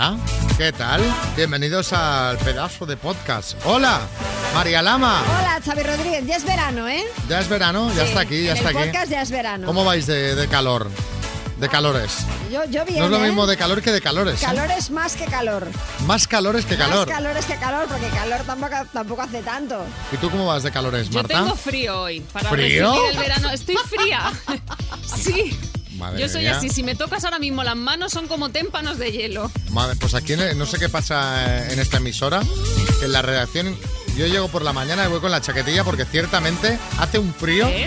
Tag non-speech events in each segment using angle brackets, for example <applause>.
Hola, ¿qué tal? Bienvenidos al pedazo de podcast. Hola, María Lama. Hola, Xavi Rodríguez. Ya es verano, ¿eh? Ya es verano, ya Sí, está aquí, ya en está el aquí. podcast ya es verano. ¿Cómo vais de, de calor? De calores. Yo, yo bien, No es lo ¿eh? mismo de calor que de calores. ¿eh? Calor es más que calor. Más calores que calor. Más calor es que calor, porque calor tampoco, tampoco hace tanto. ¿Y tú cómo vas de calores, Yo Marta? tengo frío hoy. Para ¿Frío? el verano. Estoy fría. <laughs> sí. Madre Yo soy mía. así. Si me tocas ahora mismo las manos son como témpanos de hielo. Madre, pues aquí no sé qué pasa en esta emisora, que en la redacción yo llego por la mañana y voy con la chaquetilla porque ciertamente hace un frío. ¿Eh?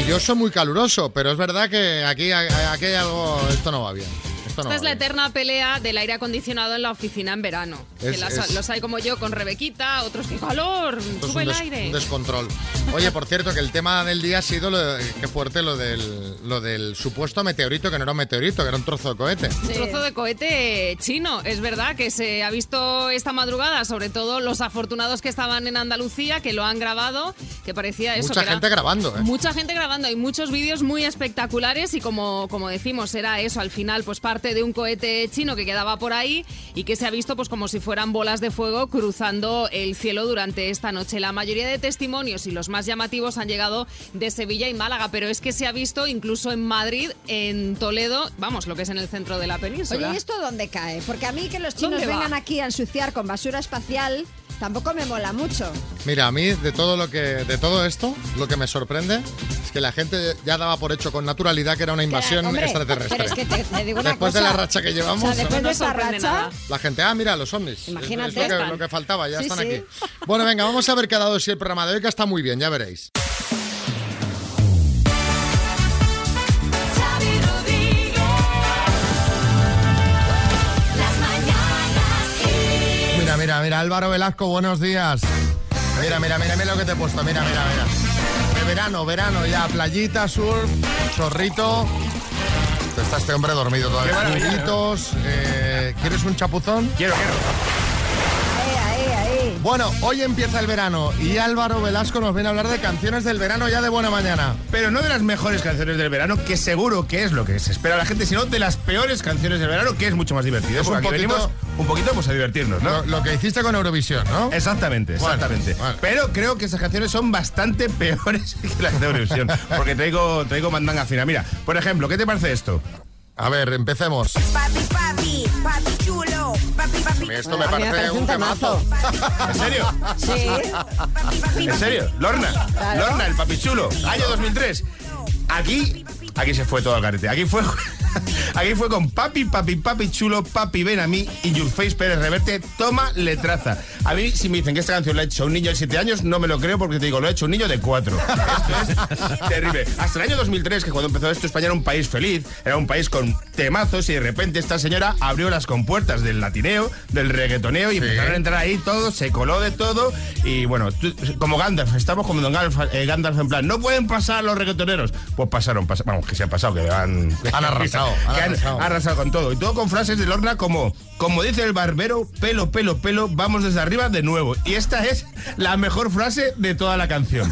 Y yo soy muy caluroso, pero es verdad que aquí, aquí hay algo, esto no va bien. Esto no Esta es la eterna pelea del aire acondicionado en la oficina en verano. Es- que las- es- Los hay como yo con Rebequita, otros que calor, Esto es sube el des- aire. un descontrol. Oye, por cierto, que el tema del día ha sido lo de- qué fuerte lo del, lo del supuesto meteorito, que no era un meteorito, que era un trozo de cohete. Un trozo de cohete chino. Es verdad que se ha visto esta madrugada, sobre todo los afortunados que estaban en Andalucía, que lo han grabado, que parecía eso. Mucha que era- gente grabando, ¿eh? Mucha gente grabando, hay muchos vídeos muy espectaculares y como, como decimos, era eso, al final, pues parte de un cohete chino que quedaba por ahí y que se ha visto pues como si fueran bolas de fuego cruzando el cielo durante esta noche. La mayoría de testimonios y los más llamativos han llegado de Sevilla y Málaga, pero es que se ha visto incluso en Madrid, en Toledo, vamos, lo que es en el centro de la península. Oye, ¿y esto dónde cae? Porque a mí que los chinos vengan aquí a ensuciar con basura espacial tampoco me mola mucho. Mira, a mí de todo lo que de todo esto, lo que me sorprende es que la gente ya daba por hecho con naturalidad que era una invasión Hombre, extraterrestre. Pero es que te, te digo una Después de la racha que llevamos, O sea, después no de esta sorprende racha, nada. la gente, ah, mira, los ovnis. Imagínate. Es, lo, que, Están. lo que faltaba, ya Sí, están sí. aquí. Bueno, venga, vamos a ver qué ha dado si el programa de hoy, que está muy bien, ya veréis. Mira, mira, Álvaro Velasco, buenos días. Mira, mira, mira, mira lo que te he puesto, mira, mira, mira. De verano, verano, ya, playita, surf, chorrito. Está este hombre dormido todavía. Eh, ¿Quieres un chapuzón? Quiero, quiero. Bueno, hoy empieza el verano y Álvaro Velasco nos viene a hablar de canciones del verano ya de buena mañana. Pero no de las mejores canciones del verano, que seguro que es lo que se espera a la gente, sino de las peores canciones del verano, que es mucho más divertido. Un aquí poquito- venimos un poquito pues, a divertirnos, ¿no? Lo, lo que hiciste con Eurovisión, ¿no? Exactamente, Bueno, exactamente. bueno. Pero creo que esas canciones son bastante <laughs> peores que las de Eurovisión. Porque traigo, traigo mandanga fina. Mira, por ejemplo, ¿qué te parece esto? A ver, empecemos. Papi, papi, papi chulo, papi, papi, Esto me parece un temazo. <laughs> ¿En serio? Sí. papi, papi, ¿En serio? Lorna. Lorna, el papichulo. Año 2003. Aquí, aquí se fue todo al carete. Aquí fue, <laughs> aquí fue con papi, papi, papi chulo, papi ven a mí y Your Face Pérez Reverte, toma letraza. A mí, si me dicen que esta canción la ha hecho un niño de 7 años, no me lo creo porque te digo, lo ha hecho un niño de 4. <laughs> Esto es terrible. Hasta el año 2003, que cuando empezó esto, España era un país feliz, era un país con temazos y de repente esta señora abrió las compuertas del latineo, del reggaetoneo y empezaron a entrar ahí todo, se coló de todo y bueno, tú- como Gandalf, estamos como Don Gandalf, eh, Gandalf en plan, no pueden pasar los reggaetoneros. Pues pasaron, pas- vamos, que se han pasado, que han, Han arrasado, han que han arrasado. arrasado con todo. Y todo con frases de Lorna como, como dice el barbero, pelo, pelo, pelo, vamos desde arriba de nuevo. Y esta es la mejor frase de toda la canción.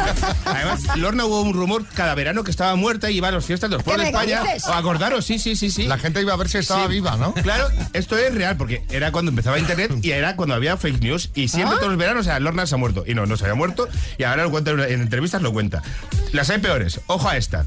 <laughs> Además, Lorna hubo un rumor cada verano que estaba muerta y iba a las fiestas de los pueblos de España. ¿Os acordaros? Sí, sí, sí, sí. La gente iba a ver si estaba Sí. viva, ¿no? Claro, esto es real, porque era cuando empezaba Internet y era cuando había fake news. Y siempre Ah. todos los veranos, o sea, Lorna se ha muerto. Y no, no se había muerto. Y ahora lo cuenta en en entrevistas, lo cuenta. Las hay peores. Ojo a esta.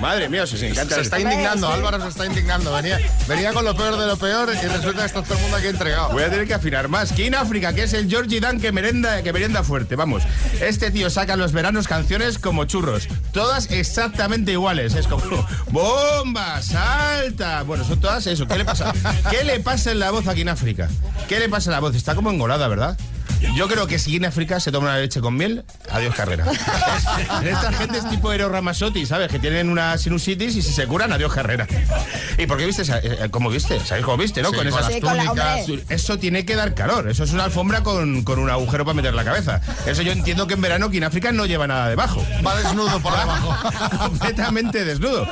Madre mía, os encanta. Se está indignando, sí. Álvaro se está indignando. Venía, venía con lo peor de lo peor y resulta que está todo el mundo aquí entregado. Voy a tener que afinar más. King África, que es el Georgie Dan que merenda, que merienda fuerte. Vamos, este tío saca en los veranos canciones como churros. Todas exactamente iguales. Es como bomba, salta. Bueno, son todas eso. ¿Qué le pasa? ¿Qué le pasa en la voz a King África? ¿Qué le pasa en la voz? Está como engolada, ¿verdad? Yo creo que si en África se toma una leche con miel, adiós carrera. Es- <laughs> Esta gente es tipo Ero Ramazotti, ¿sabes? Que tienen una sinusitis y si se curan, adiós carrera. ¿Y por qué viste? eh, ¿Cómo viste? ¿Sabéis cómo viste, no? Sí, con esas Sí, túnicas. eso tiene que dar calor. Eso es una alfombra con, con un agujero para meter la cabeza. Eso yo entiendo que en verano aquí en África no lleva nada debajo. Va desnudo por debajo. <laughs> Completamente desnudo.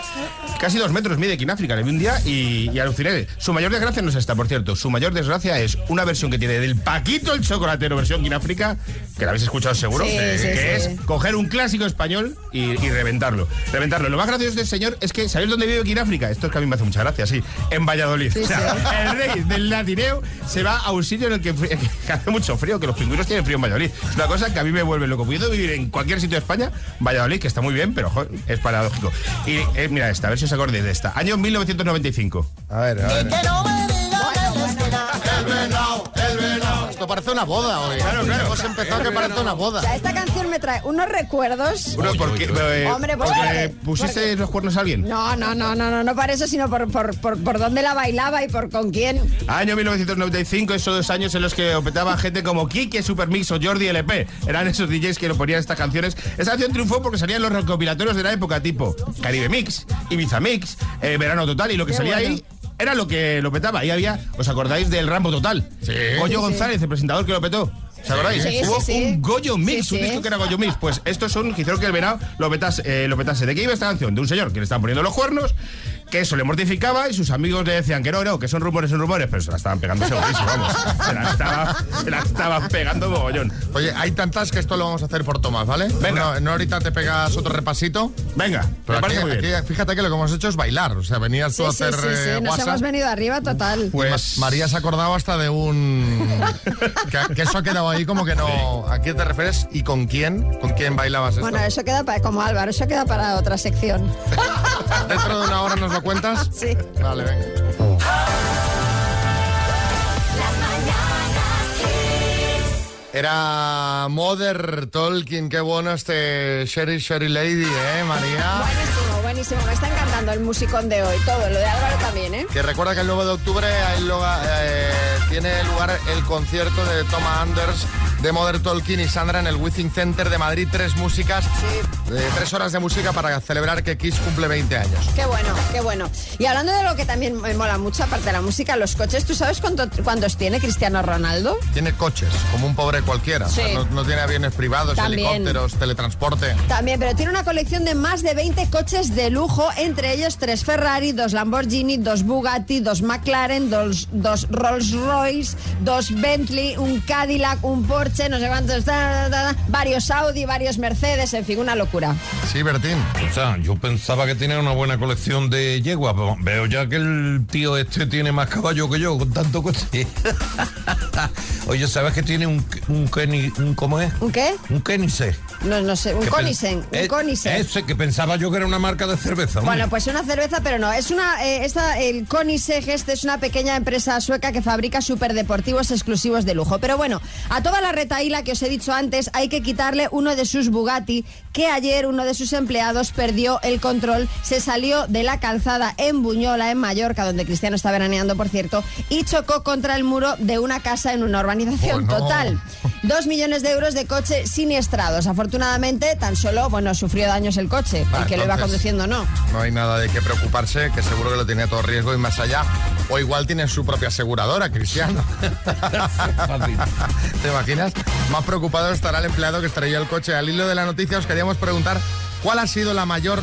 Casi dos metros mide aquí en África. Le vi un día y, y aluciné. Su mayor desgracia no es esta, por cierto. Su mayor desgracia es una versión que tiene del Paquito el Chocolatero, versión que la habéis escuchado seguro, Sí, que sí, es coger un clásico español y, y reventarlo. Reventarlo. Lo más gracioso de este señor es que, ¿sabéis dónde vive aquí en África? Esto es que a mí me hace mucha gracia, sí. En Valladolid. Sí, o sea, el rey del latineo se va a un sitio en el que, <laughs> que hace mucho frío, que los pingüinos tienen frío en Valladolid. Es una cosa que a mí me vuelve loco. Pudiendo vivir en cualquier sitio de España, Valladolid, que está muy bien, pero joder, es paradójico. Y eh, mira esta, a ver si os acordáis de esta. Año 1995. A ver, a <laughs> el venado. Esto parece una boda hoy. Claro, claro. Hemos empezado que parece una O boda. sea, esta canción me trae unos recuerdos. Bueno, ¿por qué? Eh, Hombre, pues porque porque- pusiste porque- los cuernos a alguien. No, no, no, no, no, no para eso, sino por, por, por, por dónde la bailaba y por con quién. Año 1995, esos dos años en los que opetaban gente como Kike, Supermix o Jordi LP. Eran esos DJs que lo ponían estas canciones. Esta canción triunfó porque salían los recopilatorios de la época, tipo Caribe Mix, Ibiza Mix, eh, Verano Total, y lo que Qué salía bueno. ahí era lo que lo petaba. Ahí había, ¿os acordáis del Rambo Total? Sí. Goyo Sí, sí. González, el presentador que lo petó. ¿Se acordáis? Sí, Hubo un Goyo Mix, un disco que era Goyo Mix. Pues estos son que hicieron que el venado lo petase, eh, lo petase. ¿De qué iba esta canción? De un señor que le estaban poniendo los cuernos, que eso le mortificaba y sus amigos le decían que no, no, que son rumores, son rumores, pero se la estaban pegando segurísimo, vamos. Se la se la estaban pegando mogollón. Oye, hay tantas que esto lo vamos a hacer por tomas, ¿vale? Venga. No, no ahorita te pegas otro repasito. Venga, Pero me parece aquí- muy bien. aquí, fíjate que lo que hemos hecho es bailar. O sea, venías tú Sí, a hacer sí, sí. eh, Nos WhatsApp. hemos venido arriba total. Pues Ma- María se ha acordado hasta de un... <laughs> que, que eso ha quedado ahí como que no... ¿A quién te refieres y con quién? ¿Con quién bailabas esto? Bueno, eso queda para, como Álvaro, eso queda para otra sección. <laughs> ¿Dentro de una hora nos lo cuentas? <laughs> Sí. Vale, venga. Era Mother Tolkien, qué bueno este Sherry Sherry Lady, ¿eh, María? Buenísimo, buenísimo. Me está encantando el musicón de hoy. Todo, lo de Álvaro también, ¿eh? Que recuerda que el 9 de octubre hay lugar- eh, tiene lugar el concierto de Toma Anders, de Mother Tolkien y Sandra en el Withing Center de Madrid. Tres músicas, eh, tres horas de música para celebrar que Kiss cumple 20 años. Qué bueno, qué bueno. Y hablando de lo que también me mola mucho, aparte de la música, los coches, ¿tú sabes cuánto- cuántos tiene Cristiano Ronaldo? Tiene coches, como un pobre cualquiera. O sea, Sí. no, no tiene aviones privados, También. helicópteros, teletransporte. También, pero tiene una colección de más de 20 coches de lujo, entre ellos tres Ferrari, dos Lamborghini, dos Bugatti, dos McLaren, dos, dos Rolls Royce, dos Bentley, un Cadillac, un Porsche, no sé cuántos, ta, ta, ta, varios Audi, varios Mercedes, en fin, una locura. Sí, Bertín. O sea, yo pensaba que tenía una buena colección de yeguas, pero veo ya que el tío este tiene más caballo que yo, con tanto coche. <laughs> Oye, ¿sabes que tiene un, un Kenny, un, ¿cómo es? ¿Un qué? Un Kenise. No, no sé, un Conisen, un Eh, Conisen. Ese que pensaba yo que era una marca de cerveza. hombre. Bueno, pues una cerveza, pero no. Es una, eh, esta, el Koenigsegg este es una pequeña empresa sueca que fabrica superdeportivos exclusivos de lujo. Pero bueno, a toda la retaíla que os he dicho antes hay que quitarle uno de sus Bugatti, que ayer uno de sus empleados perdió el control, se salió de la calzada en Buñola, en Mallorca, donde Cristiano está veraneando, por cierto, y chocó contra el muro de una casa en una urbanización. Total. Dos millones de euros de coche siniestrados. Afortunadamente, tan solo, bueno, sufrió daños el coche, el que lo iba conduciendo no. No hay nada de qué preocuparse, que seguro que lo tiene a todo riesgo y más allá. O igual tiene su propia aseguradora, Cristiano. <laughs> ¿Te imaginas? Más preocupado estará el empleado que estrelló el coche. Al hilo de la noticia os queríamos preguntar cuál ha sido la mayor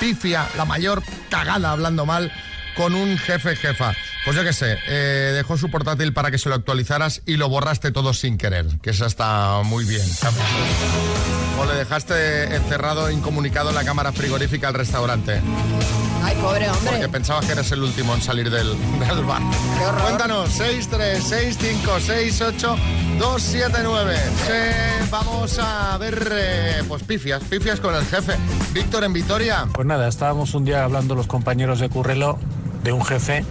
pifia, la mayor cagada, hablando mal, con un jefe jefa. Pues yo qué sé, eh, dejó su portátil para que se lo actualizaras y lo borraste todo sin querer, que esa está muy bien. O le dejaste encerrado, incomunicado en la cámara frigorífica al restaurante. Ay, pobre hombre. Porque pensabas que eres el último en salir del, del bar. Qué horror. Cuéntanos, 636568279. Sí, vamos a ver, eh, pues pifias, pifias con el jefe. Víctor en Vitoria. Pues nada, estábamos un día hablando los compañeros de Currelo de un jefe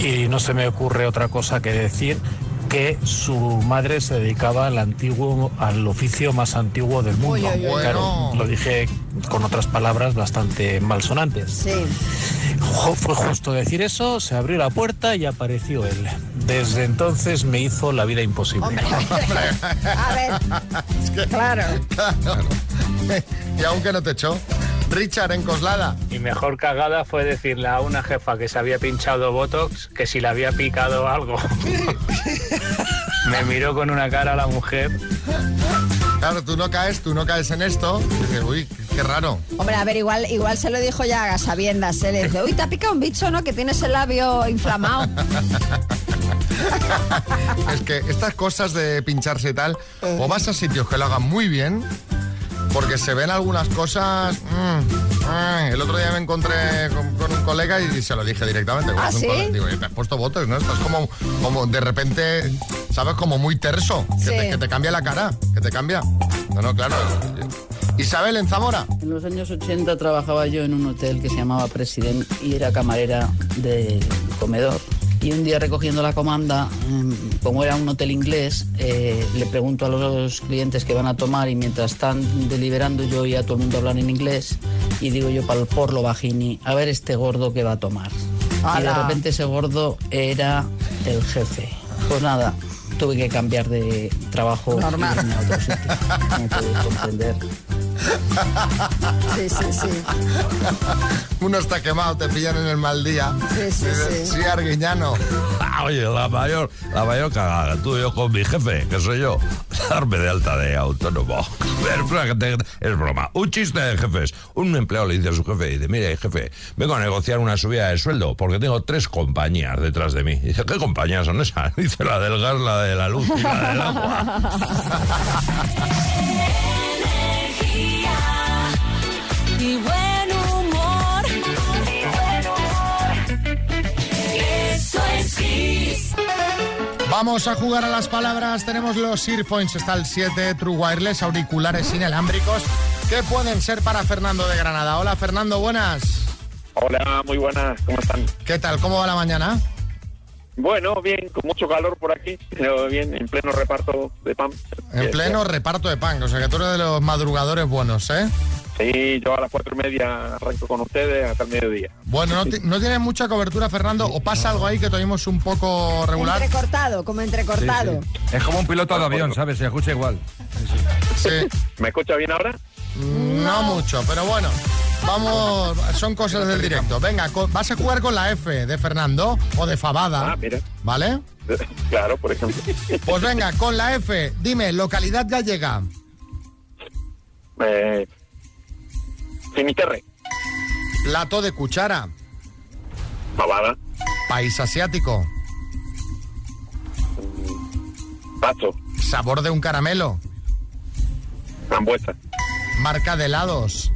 y no se me ocurre otra cosa que decir que su madre se dedicaba al antiguo, al oficio más antiguo del mundo. Uy, uy, uy. Claro, Bueno. lo dije con otras palabras bastante malsonantes. Sí. Fue justo decir eso, se abrió la puerta y apareció él. desde entonces me hizo la vida imposible. Hombre, <laughs> a ver, claro. Claro. <laughs> y aunque no te echó. Richard en Coslada. Mi mejor cagada fue decirle a una jefa que se había pinchado Botox que si le había picado algo. <laughs> Me miró con una cara la mujer. Claro, tú no caes, tú no caes en esto. Dices, uy, qué raro. Hombre, a ver, igual, igual se lo dijo ya a sabiendas. ¿eh? Le dice, uy, te ha picado un bicho, ¿no? Que tienes el labio inflamado. <laughs> Es que estas cosas de pincharse y tal, o vas a sitios que lo hagan muy bien, porque se ven algunas cosas. mm, mm. El otro día me encontré con, con un colega y se lo dije directamente. ¿Ah, sí? Digo, "Oye, te has puesto botox, ¿no? Estás como, como de repente, ¿sabes? Como muy terso. Que, Sí. te, que te cambia la cara, que te cambia. No, no, claro. Isabel en Zamora. En los años 80 trabajaba yo en un hotel que se llamaba President y era camarera del comedor. Y un día recogiendo la comanda, em, como era un hotel inglés, eh, le pregunto a los clientes que van a tomar y mientras están deliberando yo y a todo el mundo hablan en inglés y digo yo para el porlo bajini, a ver este gordo que va a tomar. Y de repente ese gordo era el jefe. Pues nada, tuve que cambiar de trabajo Normal. y a otro sitio. Comprender. <laughs> Sí, sí, sí. Uno está quemado, te pillan en el mal día. Sí, sí, sí. Sí, Arguiñano. Ah, Oye, la mayor, la mayor cagada, tú y yo con mi jefe, que soy yo, darme de alta de autónomo. <laughs> Es broma. Un chiste de jefes. Un empleado le dice a su jefe, dice, mire, jefe, vengo a negociar una subida de sueldo porque tengo tres compañías detrás de mí. Dice, ¿qué compañías son esas? <laughs> Dice, la del gas, la de la luz y la del agua. <laughs> Y buen humor. Eso es Kiss. Vamos a jugar a las palabras. Tenemos los Earphones, está el 7, True Wireless, auriculares inalámbricos. ¿Qué pueden ser para Fernando de Granada? Hola Fernando, buenas. Hola, muy buenas, ¿cómo están? ¿Qué tal? ¿Cómo va la mañana? Bueno, bien, con mucho calor por aquí, pero bien, en pleno reparto de pan. En pleno reparto de pan, o sea que tú eres de los madrugadores buenos, ¿eh? Sí, yo a las cuatro y media arranco con ustedes hasta el mediodía. Bueno, ¿no, no tienes mucha cobertura, Fernando? ¿O pasa algo ahí que te oímos un poco regular? Entrecortado, como entrecortado. Es como un piloto de avión, ¿sabes? Se escucha igual. Sí, ¿Me escucha bien ahora? no mucho, pero bueno. Vamos, son cosas del directo. Venga, vas a jugar con la F de Fernando o de Fabada, Ah, mira, ¿vale? <laughs> claro, por ejemplo. Pues venga, con la F, dime, localidad gallega, Eh, Finisterre, plato de cuchara, Pavada, país asiático, Paso, sabor de un caramelo, Frambuesa, marca de helados,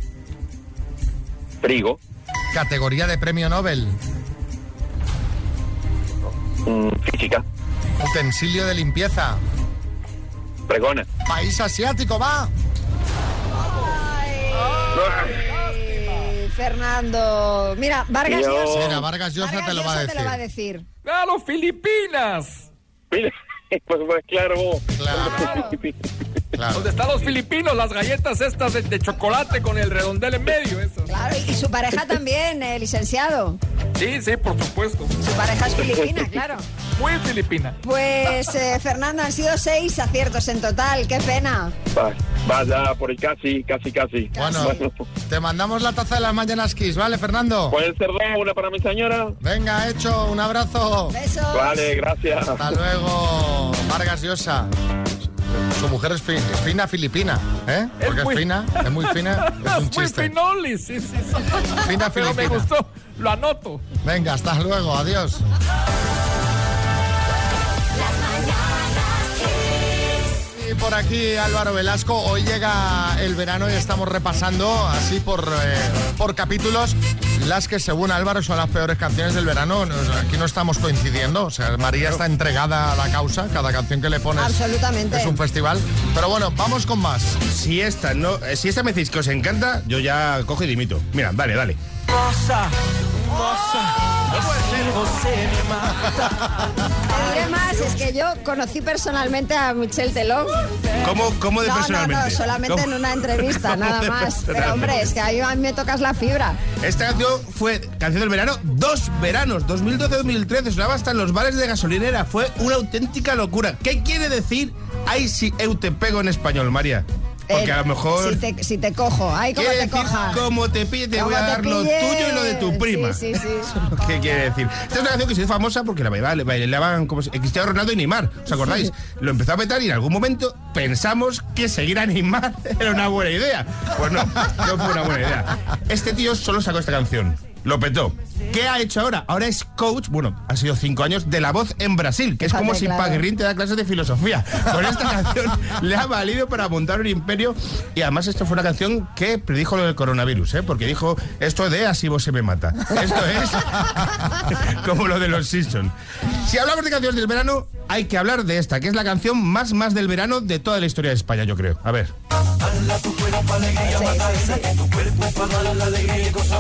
Trigo, categoría de premio Nobel, mm, Física, utensilio de limpieza, Pregona. país asiático, va. Ay, Fernando. Mira, Vargas Yo- Llosa. Mira, Vargas Llosa Vargas te lo va a Llosa decir. te lo va a decir. ¡Claro, Filipinas! Mira, <laughs> pues, pues claro, Claro. Claro. ¿Dónde están los filipinos? Las galletas estas de, de chocolate con el redondel en medio, esas. Claro, y su pareja también, eh, licenciado. Sí, sí, por supuesto. Su pareja es filipina, claro. Muy filipina. Pues, eh, Fernando, han sido seis aciertos en total. Qué pena. Va- Vaya por el casi, casi, casi. Bueno, te mandamos la taza de las mañanas Kiss, ¿vale, Fernando? ¿Pueden ser dos? Una para mi señora. Venga, hecho, un abrazo. Besos. Vale, gracias. Hasta luego, Vargas Llosa. Su mujer es, fi- es fina filipina, ¿eh? Es Porque es, muy- fina, es muy fina, <laughs> es un Muy chiste. finoli, sí, sí, sí. Fina Pero me filipina. gustó, lo anoto. Venga, hasta luego, adiós. Y por aquí Álvaro Velasco, hoy llega el verano y estamos repasando así por, eh, por capítulos las que según Álvaro son las peores canciones del verano. Aquí no estamos coincidiendo, o sea, María está entregada a la causa, cada canción que le pones Absolutamente. es un festival. Pero bueno, vamos con más. Si esta, no, si esta me decís que os encanta, yo ya cojo y dimito. Mira, dale, dale. Te diré más, es que yo conocí personalmente a Michel Telón. ¿Cómo, cómo de No, no, personalmente? no, solamente ¿Cómo? en una entrevista, ¿Cómo nada más. Pero hombre, es que a mí, a mí me tocas la fibra. Esta canción fue canción del verano, dos veranos, 2012-2013, sonaba hasta en los bares de gasolinera, fue una auténtica locura. ¿Qué quiere decir ay si eu te pego en español, María? Porque Eh, a lo mejor... Si te, si te cojo, ay, como Quiere te coja. como te pille, te voy a dar lo tuyo y lo de tu prima. Sí, sí, sí. <laughs> ¿Qué quiere decir? Esta es una canción que se hizo famosa porque la bailaba- bailaban como Cristiano Ronaldo y Neymar. ¿Os acordáis? Lo empezó a petar y en algún momento pensamos que seguir a Neymar <laughs> era una buena idea. Pues no, no fue una buena idea. Este tío solo sacó esta canción. Lo petó. ¿Qué ha hecho ahora? Ahora es coach, bueno, ha sido cinco años de la voz en Brasil, que es como si claro. Paguirrín te da clases de filosofía. Con esta <laughs> canción le ha valido para montar un imperio y además esto fue una canción que predijo lo del coronavirus, ¿eh? porque dijo esto de así vos se me mata. Esto es <laughs> como lo de los Simpsons. Si hablamos de canciones del verano, hay que hablar de esta, que es la canción más más del verano de toda la historia de España, yo creo. A ver.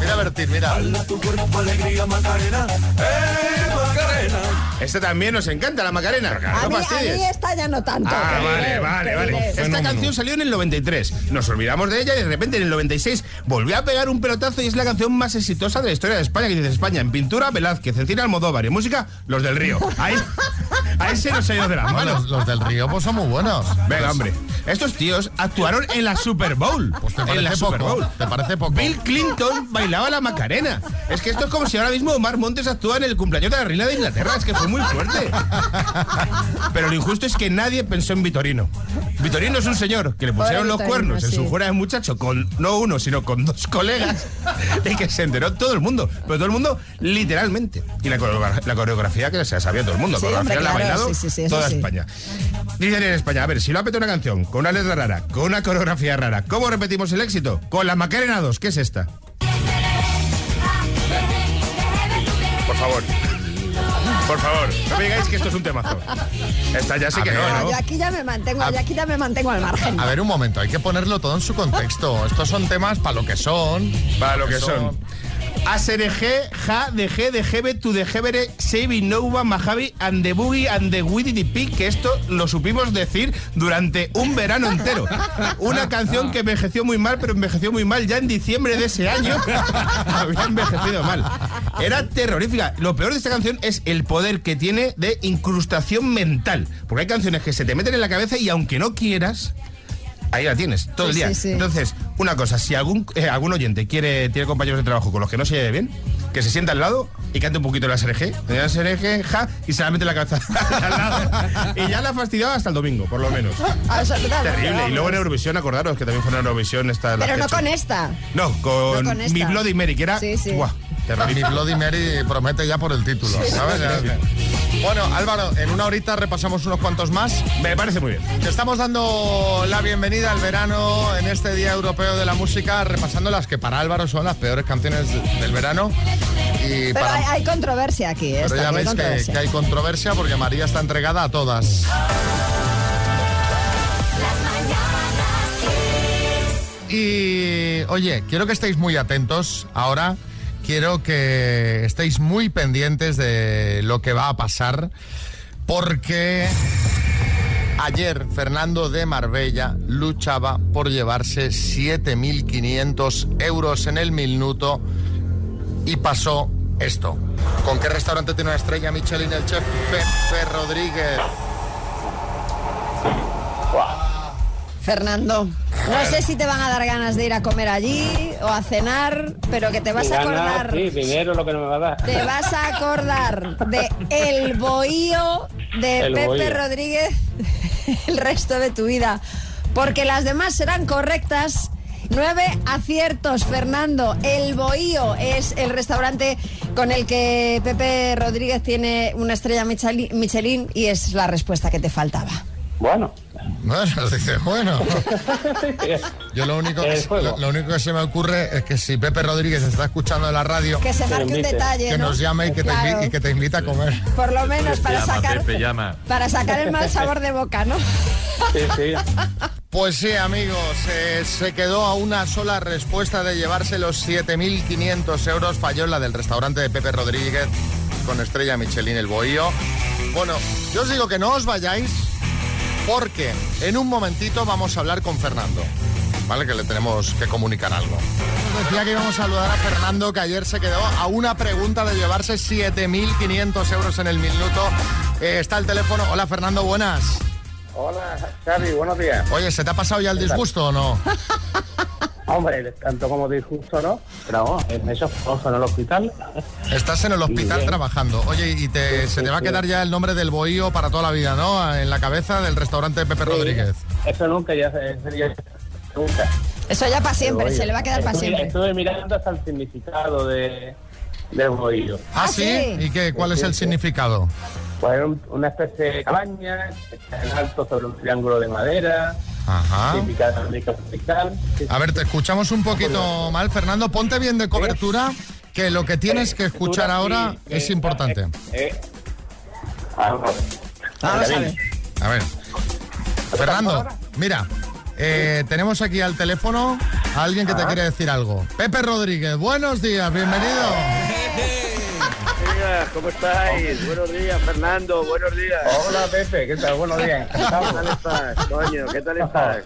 Mira, Bertín, mira. Esta también nos encanta, la Macarena. A No mí, a mí esta ya no tanto. Ah, que vale, vale, vale. Esta canción salió en el 93. Nos olvidamos de ella y de repente en el 96 volvió a pegar un pelotazo y es la canción más exitosa de la historia de España. Que dice España en pintura, Velázquez, en cine, Almodóvar y en música, los del Río. Ahí, ahí se nos ha ido de las Bueno, manos. los, los del río pues son muy buenos. Venga, hombre. Estos tíos actuaron en la Super Bowl. Pues te en la parece Super poco. Bowl. Te parece poco. Bill Clinton bailaba la Macarena. Es que esto es como si ahora mismo Omar Montes actúa en el cumpleaños de la reina de Inglaterra. Es que fue muy fuerte. Pero lo injusto es que nadie pensó en Vitorino. Vitorino es un señor que le pusieron los cuernos en su fuera de muchacho con no uno, sino con dos colegas y que se enteró todo el mundo. Pero todo el mundo literalmente. Y la, la coreografía que se sabía todo el mundo. Sí, la coreografía hombre, la ha claro, bailado sí, sí, toda. España. Dicen en España, a ver, si lo ha petado una canción con una letra rara, con una coreografía rara, ¿cómo repetimos el éxito? Con la Macarena 2, ¿qué es esta? Por favor. Por favor, no me digáis que esto es un temazo. Esta ya sí A que ver, no, No, yo aquí ya me mantengo, yo aquí ya me mantengo al margen. A ver, un momento, hay que ponerlo todo en su contexto. Estos son temas para lo que son. Para lo que son. ASRG, Ja, de G, de Gebe, tu de Gebere, Sebi, Nova, Majavi, and the Boogie, and the Widdy Pi, que esto lo supimos decir durante un verano entero. Una canción que envejeció muy mal, pero envejeció muy mal ya en diciembre de ese año. <laughs> Había envejecido mal. Era terrorífica. Lo peor de esta canción es el poder que tiene de incrustación mental. Porque hay canciones que se te meten en la cabeza y aunque no quieras, Ahí la tienes, todo el día. sí, sí. Entonces, una cosa, si algún, eh, algún oyente quiere, tiene compañeros de trabajo con los que no se lleve bien, que se sienta al lado y cante un poquito la SRG, la SRG, ja, y se la mete la cabeza <laughs> al lado. Y ya la ha fastidiado hasta el domingo, por lo menos. <laughs> Absolutamente, Terrible. Y luego en Eurovisión, acordaros que también fue en Eurovisión esta. la Pero no con esta. No, con, No con esta. Mi Bloody Mary, que era. Sí, sí. Buah, Mi. Bloody Mary promete ya por el título, ¿sabes? Bueno, Álvaro, en una horita repasamos unos cuantos más. Me parece muy bien. Te estamos dando la bienvenida al verano en este Día Europeo de la Música, repasando las que para Álvaro son las peores canciones de- del verano. Y Pero para- hay, hay controversia aquí. pero esta, ya veis que, que hay controversia porque María está entregada a todas. Y oye, quiero que estéis muy atentos ahora. Quiero que estéis muy pendientes de lo que va a pasar. Porque ayer Fernando de Marbella luchaba por llevarse 7.500 euros en el minuto y pasó esto. ¿Con qué restaurante tiene una estrella Michelin el chef Pepe Rodríguez? Fernando, no sé si te van a dar ganas de ir a comer allí o a cenar, pero que te vas a acordar. Sí, dinero lo que no me va a dar. Te vas a acordar de el bohío de El Pepe bohío. Rodríguez <laughs> el resto de tu vida. Porque las demás serán correctas. Nueve aciertos, Fernando. El Bohío es el restaurante con el que Pepe Rodríguez tiene una estrella Micheli- Michelin y es la respuesta que te faltaba. Bueno, Bueno, <laughs> dice, bueno. <laughs> Yo lo único, que, lo, lo único que se me ocurre es que si Pepe Rodríguez está escuchando en la radio, Que se Que marque un detalle. que ¿no? nos llame y que, te, Claro. invi- y que te invite a comer. Por lo menos para llama, sacar, Pepe, llama. para sacar el mal sabor de boca, ¿no? sí, sí. Pues sí, amigos, eh, se quedó a una sola respuesta de llevarse los 7.500 euros. Falló la del restaurante de Pepe Rodríguez con estrella Michelin el Bohío. Bueno, yo os digo que no os vayáis porque en un momentito vamos a hablar con Fernando. ¿Vale? Que le tenemos que comunicar algo. Decía que íbamos a saludar a Fernando, que ayer se quedó a una pregunta de llevarse 7.500 euros en el minuto. Eh, está el teléfono. Hola, Fernando, buenas. Hola, Xavi, buenos días. Oye, ¿se te ha pasado ya el disgusto o no? <laughs> Hombre, tanto como disgusto, ¿no? Pero vamos, cosas en el hospital. Estás en el hospital trabajando. Oye, y te, Sí, se te sí, va a quedar ya el nombre del bohío para toda la vida, ¿no? En la cabeza del restaurante de Pepe Rodríguez. Eso nunca, ya sería nunca. Eso ya para siempre, se le va a quedar para siempre. Estuve mirando hasta el significado de, del bohío. ¿Ah, sí? ¿Y qué? ¿Cuál es el significado? Pues una especie de cabaña, en alto sobre un triángulo de madera, Ajá. A ver, te escuchamos un poquito mal, Fernando. Ponte bien de cobertura, que lo que tienes que escuchar ahora es eh, importante. eh, eh. Vamos. Vamos a ver. A ver. Fernando, mira, eh, tenemos aquí al teléfono a alguien que te quiere decir algo. Pepe Rodríguez, buenos días, bienvenido. Hola, ¿cómo estáis? Buenos días, Fernando, buenos días. Hola, Pepe, ¿qué tal? Buenos días. ¿Qué tal estás, coño? ¿Qué tal estás?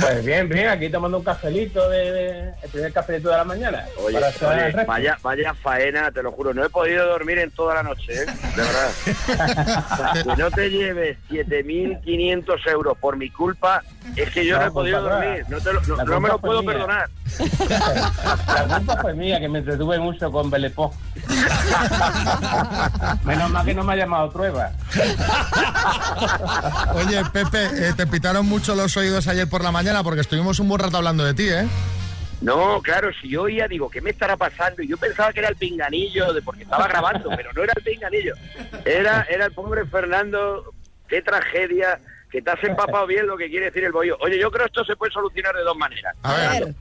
Pues bien, bien, aquí tomando un cafelito de, de- el primer cafelito de la mañana. Oye, oye, vaya, vaya faena, te lo juro. No he podido dormir en toda la noche, ¿eh? De verdad. <laughs> que no te lleves 7.500 euros por mi culpa, es que yo no, he podido dormir. No, te lo- no- no me lo puedo mía. perdonar. <laughs> La culpa fue mía, que me entretuve mucho con Belepó. <laughs> Menos mal que no me ha llamado Trueba. <laughs> Oye, Pepe, eh, te pitaron mucho los oídos ayer por la mañana porque estuvimos un buen rato hablando de ti, ¿eh? No, claro, si yo oía, digo, ¿qué me estará pasando? Y yo pensaba que era el pinganillo, de porque estaba grabando, pero no era el pinganillo. Era, era el pobre Fernando, qué tragedia, que te has empapado bien lo que quiere decir el bollo. Oye, yo creo que esto se puede solucionar de dos maneras. A ver.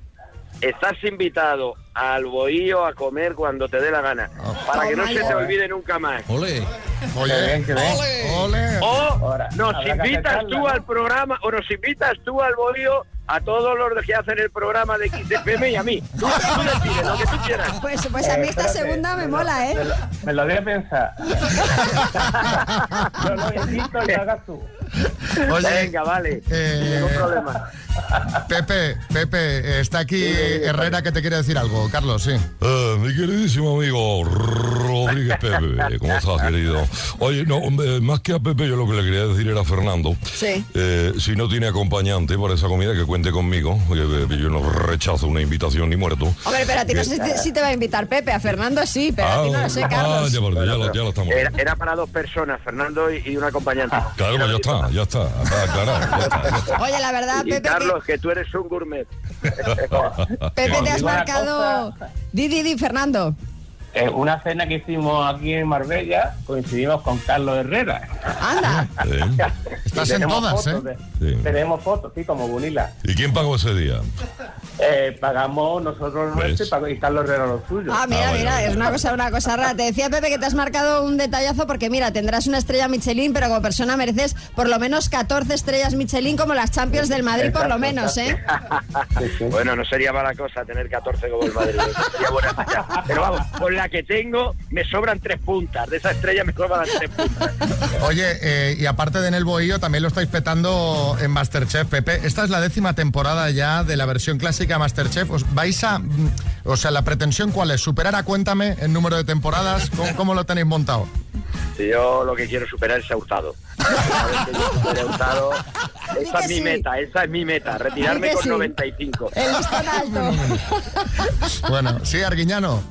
Estás invitado al bohío a comer cuando te dé la gana, para que no se te olvide nunca más. Ole. Bien. ole. O nos invitas tú ¿no? al programa, o nos invitas tú al bohío a todos los que hacen el programa de XFM y a mí. Tú, tú decides lo que tú quieras. Pues, pues a mí Eh, esta segunda me lo- mola, Me ¿eh? lo, me lo voy a pensar. <laughs> Yo lo invito y lo hagas tú. <laughs> Oye, Venga, vale. eh, Ningún problema. Pepe, Pepe, eh, está aquí Herrera que te quiere decir algo. Carlos, sí. Eh, mi queridísimo amigo Rodríguez <laughs> Pepe, ¿cómo estás, querido? Oye, no, hombre, más que a Pepe, yo lo que le quería decir era a Fernando. Sí. Eh, si no tiene acompañante para esa comida, que cuente conmigo. que, eh, yo no rechazo una invitación ni muerto. Hombre, pero a ti no sé si, si te va a invitar Pepe, a Fernando sí, pero a ti no lo sé, ah, Carlos. ya, por- ya lo, ya lo estamos. Era, era para dos personas, Fernando y, y un acompañante. Claro, pues ya está, ya está. Está aclarado, ya está. Oye, la verdad, Y Pepe, Carlos, que tú eres un gourmet. Pepe te has marcado... Di, di, di, Fernando. Eh, una cena que hicimos aquí en Marbella, coincidimos con Carlos Herrera. Anda. Sí. Estás en tenemos todas, fotos ¿eh? de- Sí. Tenemos fotos, sí, como Bunila. ¿Y quién pagó ese día? Eh, pagamos nosotros nuestro y, Carlos Herrera lo suyo. Ah, mira, Ah, mira, es una cosa, una cosa rara. Te decía Pepe que te has marcado un detallazo porque mira, tendrás una estrella Michelin, pero como persona mereces por lo menos 14 estrellas Michelin como las Champions del Madrid, por lo menos, ¿eh? Bueno, no sería mala cosa tener 14 como el Madrid. eso Sería buena fecha. Pero vamos, con la que tengo me sobran tres puntas. De esa estrella me sobran tres puntas. <laughs> Oye, eh, y aparte de en el Bohío, también lo estáis petando en Masterchef, Pepe. Esta es la décima temporada ya de la versión clásica Masterchef. ¿Os vais a... mm, O sea, la pretensión cuál es? ¿Superar a Cuéntame en número de temporadas? ¿Cómo, cómo lo tenéis montado? Yo lo que quiero superar es a Hurtado. Una Hurtado, esa es mi sí. meta, esa es mi meta, retirarme con sí. 95. El listón alto. <laughs> Bueno, sí, Arguiñano.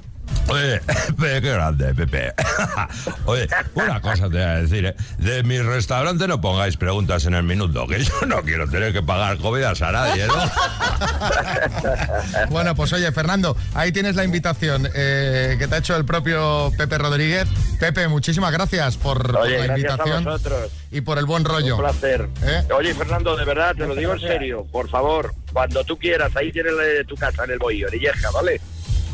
Oye, <laughs> Pepe, qué grande, Pepe. <laughs> Oye, una cosa te voy a decir, ¿eh? De mi restaurante no pongáis preguntas en el minuto, que yo no quiero tener que pagar comidas a nadie, ¿no? <laughs> Bueno, pues oye, Fernando, ahí tienes la invitación eh, que te ha hecho el propio Pepe Rodríguez. Pepe, muchísimas gracias por, la gracias a invitación vosotros. y por el buen rollo. Un placer. ¿Eh? Oye, Fernando, de verdad, te lo digo en serio. Por favor, cuando tú quieras, ahí tienes tu casa en el Bohío, en Illesca, ¿vale?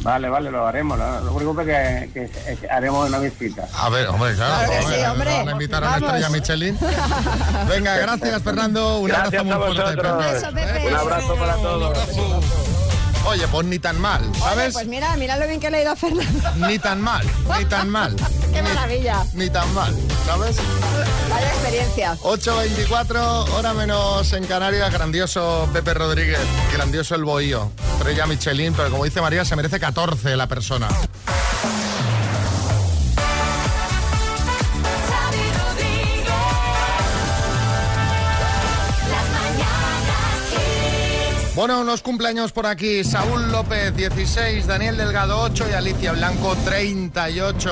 Vale, vale, lo haremos. Lo, lo único que, que, que haremos una visita. A ver, hombre, claro. Hombre, sí, hombre. Van a invitar a una Vamos. estrella Michelin. Venga, gracias, Fernando. Un Gracias abrazo a muy fuerte. Un beso. Un abrazo para todos. Oye, pues ni tan mal, Oye, ¿sabes? pues mira, mira lo bien que le ha ido a Fernando. <laughs> Ni tan mal, ni tan mal. <laughs> Qué Ni- maravilla. Ni tan mal, ¿sabes? Vaya experiencia. 8.24, hora menos en Canarias, grandioso Pepe Rodríguez, grandioso el bohío, estrella Michelin, pero como dice María, se merece 14 la persona. Bueno, unos cumpleaños por aquí, Saúl López, 16, Daniel Delgado, 8 y Alicia Blanco, 38.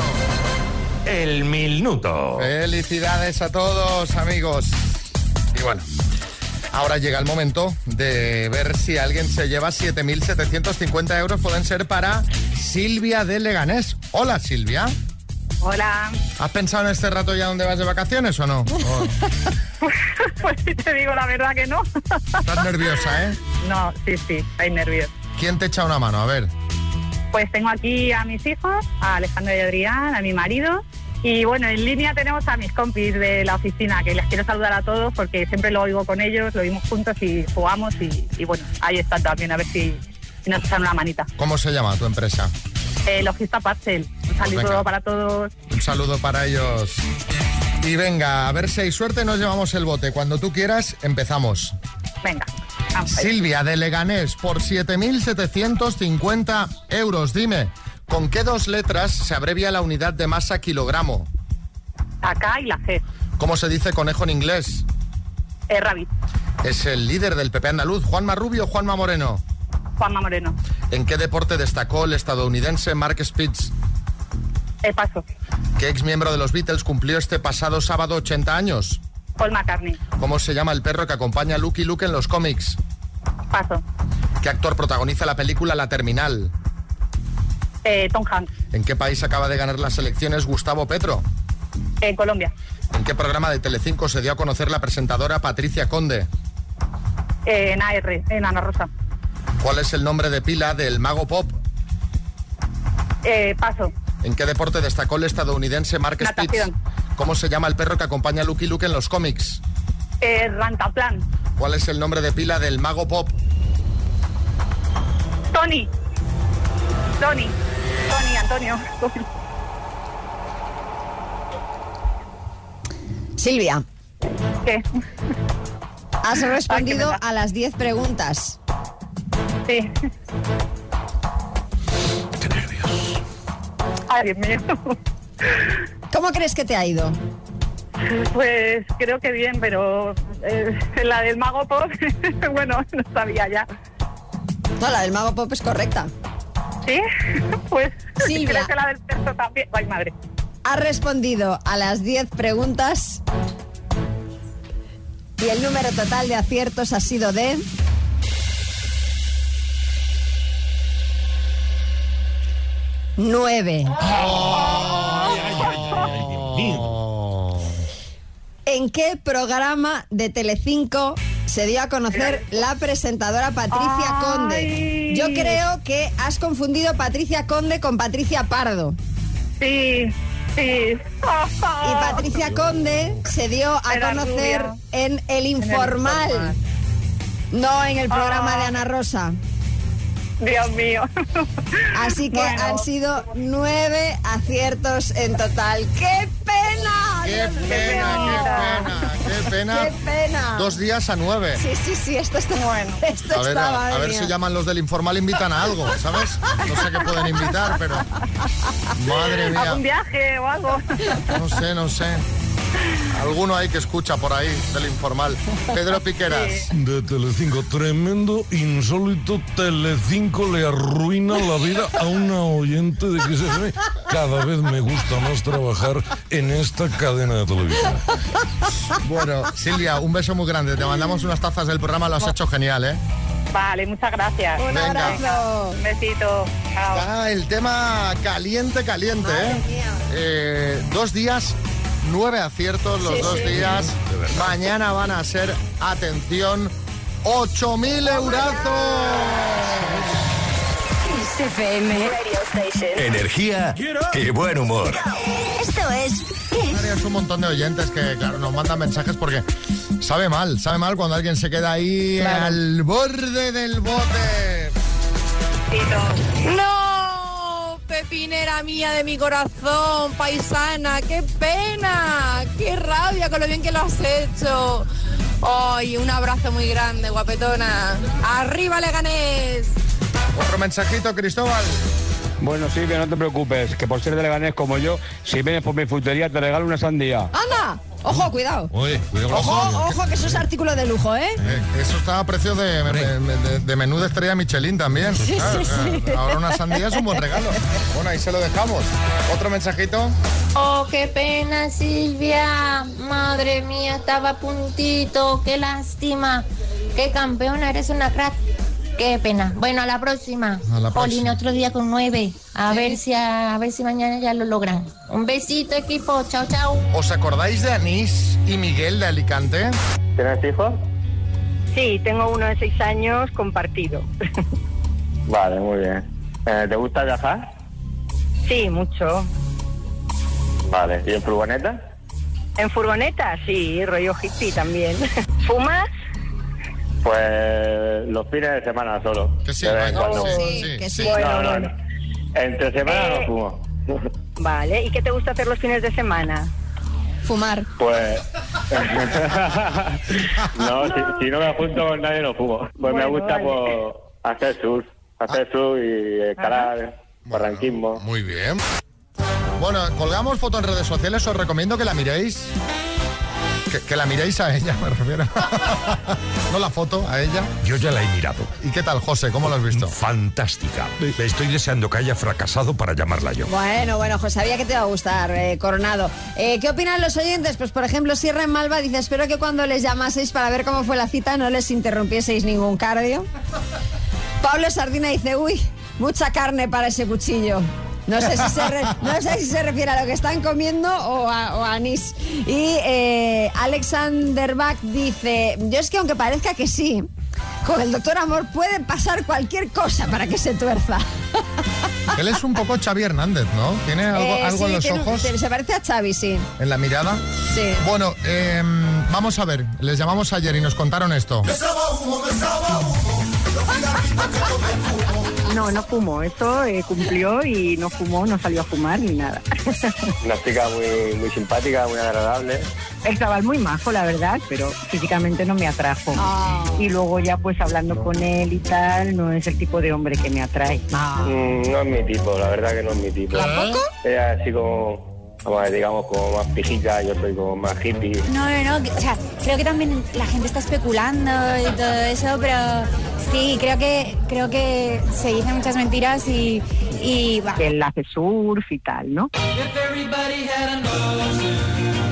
El minuto. Felicidades a todos, amigos. Y bueno, ahora llega el momento de ver si alguien se lleva 7.750 euros. Pueden ser para Silvia de Leganés. Hola, Silvia. Hola, ¿Has pensado en este rato ya dónde vas de vacaciones o no? <laughs> Pues si te digo la verdad que no. estás nerviosa, ¿eh? No, sí, sí, estoy nervioso. ¿Quién te echa una mano? A ver. Pues tengo aquí a mis hijos, a Alejandro y Adrián, a mi marido. Y bueno, en línea tenemos a mis compis de la oficina, que les quiero saludar a todos porque siempre lo oigo con ellos, lo oímos juntos y jugamos. Y, y bueno, ahí están también, a ver si nos echan una manita. ¿Cómo se llama tu empresa? Eh, Logista Parcel, un saludo venga. para todos. Un saludo para ellos. Y venga, a ver si hay suerte, nos llevamos el bote. Cuando tú quieras, empezamos. Venga, vamos. Silvia de Leganés, por 7.750 euros. Dime, ¿con qué dos letras se abrevia la unidad de masa kilogramo? Acá y la G, ¿Cómo se dice conejo en inglés? eh, Rabbit, Es el líder del PP andaluz, Juanma Rubio o Juanma Moreno. Juanma Moreno, ¿En qué deporte destacó el estadounidense Mark Spitz? eh, Paso, ¿Qué ex miembro de los Beatles cumplió este pasado sábado 80 años? Paul McCartney, ¿Cómo se llama el perro que acompaña a Lucky Luke en los cómics? Paso, ¿Qué actor protagoniza la película La Terminal? eh, Tom Hanks, ¿En qué país acaba de ganar las elecciones Gustavo Petro? eh, Colombia, ¿En qué programa de Telecinco se dio a conocer la presentadora Patricia Conde? eh, en AR, en Ana Rosa, ¿Cuál es el nombre de pila del mago pop? eh, Paso, ¿En qué deporte destacó el estadounidense Mark Spitz? Natación. ¿Cómo se llama el perro que acompaña a Lucky Luke en los cómics? eh, Rantaplan, ¿Cuál es el nombre de pila del mago pop? Tony, Tony, Tony, Antonio, Silvia, ¿qué? has respondido Ay, me a las 10 preguntas. Sí. Ay, Dios mío. ¿Cómo crees que te ha ido? Pues creo que bien, pero eh, la del mago pop, <laughs> bueno, no sabía ya. No, la del mago pop es correcta. ¿Sí? Pues Silvia. creo que la del perro también. Ay, madre. Has respondido a las 10 preguntas y el número total de aciertos ha sido de... Nueve. ¿En qué programa de Telecinco se dio a conocer la presentadora Patricia Conde? Yo creo que has confundido Patricia Conde con Patricia Pardo. Sí, sí. Y Patricia Conde se dio a Era conocer rubia. en El Informal, Informal. no en el programa Ah. de Ana Rosa. Dios mío. Así que Bueno. han sido nueve aciertos en total. ¡Qué pena! ¡Qué pena, qué pena, qué pena! ¡Qué pena! Dos días a nueve. Sí, sí, sí, esto está bueno. Esto A ver, está, a, a ver si llaman los del informal invitan a algo, ¿sabes? No sé qué pueden invitar, pero... Madre mía. ¿Algún viaje o algo? No sé, no sé. Alguno hay que escucha por ahí del informal. Pedro <laughs> Piqueras. De Telecinco, tremendo, insólito, Telecinco le arruina la vida a una oyente de que se ve. Cada vez me gusta más trabajar en esta cadena de televisión. Bueno, Silvia, un beso muy grande. Te mandamos unas tazas del programa, lo has hecho genial, ¿eh? Vale, muchas gracias. Un Venga. abrazo. Un besito. Chao. Está el tema caliente, caliente, Madre ¿eh? mía. Eh, Dos días, nueve aciertos los Sí, dos sí. días. Mañana van a ser, atención, 8.000 eurazos. FM. Energía y buen humor. Esto es. Tenemos un montón de oyentes que, claro, nos mandan mensajes porque sabe mal, sabe mal cuando alguien se queda ahí Claro. al borde del bote. ¡No! Pepinera mía de mi corazón, paisana, qué pena, qué rabia con lo bien que lo has hecho. Ay, un abrazo muy grande, guapetona. ¡Arriba, Leganés! Otro mensajito, Cristóbal. Bueno, Silvia, no te preocupes, que por ser de Leganés como yo, si vienes por mi frutería te regalo una sandía. ¡Anda! Ojo, cuidado. Oye, cuidado con Ojo, ojo, que eso es artículo de lujo, ¿eh? Eh, eso está a precio de, de- de- de menú de estrella Michelin también. Sí, Claro, sí. Ahora una sandía es un buen regalo. Bueno, ahí se lo dejamos. Otro mensajito. Oh, qué pena, Silvia. Madre mía, estaba a puntito. Qué lástima. Qué campeona, eres una crack. Qué pena. Bueno, a la próxima. A la Pauline, próxima. otro día con nueve. A ver si a, a ver si mañana ya lo logran. Un besito, equipo. Chao, chao. ¿Os acordáis de Anís y Miguel de Alicante? ¿Tienes hijos? Sí, tengo uno de seis años compartido. <laughs> Vale, muy bien. Eh, ¿Te gusta viajar? Sí, mucho. Vale. ¿Y en furgoneta? En furgoneta, sí, rollo hippie también. <laughs> ¿Fumas? Pues los fines de semana solo. Que sí, de vez en vaya, cuando. sí, sí, que sí. No, Bueno, no, bueno. no. Entre semana Eh. no fumo. <laughs> Vale, ¿y qué te gusta hacer los fines de semana? Fumar. Pues. <laughs> no, si, si no me junto con nadie no fumo. Pues me gusta vale. pues, hacer surf. Hacer surf y escalar, barranquismo. Muy bien. Bueno, colgamos foto en redes sociales, os recomiendo que la miréis. Que, que la miréis a ella, me refiero. <laughs> no la foto, a ella. Yo ya la he mirado. ¿Y qué tal, José? ¿Cómo lo has visto? Fantástica. Le estoy deseando que haya fracasado para llamarla yo. Bueno, bueno, José, sabía que te iba a gustar, eh, Coronado. Eh, ¿Qué opinan los oyentes? Pues, por ejemplo, Sierra en Malva dice, espero que cuando les llamaseis para ver cómo fue la cita no les interrumpieseis ningún cardio. Pablo Sardina dice, uy, mucha carne para ese cuchillo. No sé si se, re- no sé si se refiere a lo que están comiendo o a, o a anís. Y eh, Alexander Bach dice, yo es que aunque parezca que sí, con el doctor Amor puede pasar cualquier cosa para que se tuerza. <laughs> Él es un poco Xavi Hernández, ¿no? Tiene algo, Eh, algo en los tiene ojos, se parece a Xavi, sí. en la mirada. Sí. Bueno, em, vamos a ver. Les llamamos ayer y nos contaron esto. No, no fumo. Eso eh, cumplió y no fumó, no salió a fumar ni nada. <laughs> Una chica muy, muy simpática, muy agradable. El chaval muy majo, la verdad, pero físicamente no me atrajo. Y luego ya pues hablando con él y tal, no es el tipo de hombre que me atrae. Mm, no es mi tipo, la verdad que no es mi tipo. ¿Tampoco? Ella es así como, digamos, como más pijita, yo soy como más hippie. No, no, no, o sea, creo que también la gente está especulando y todo eso, pero sí, creo que creo que se dicen muchas mentiras y, y va. Que él hace surf y tal, ¿no?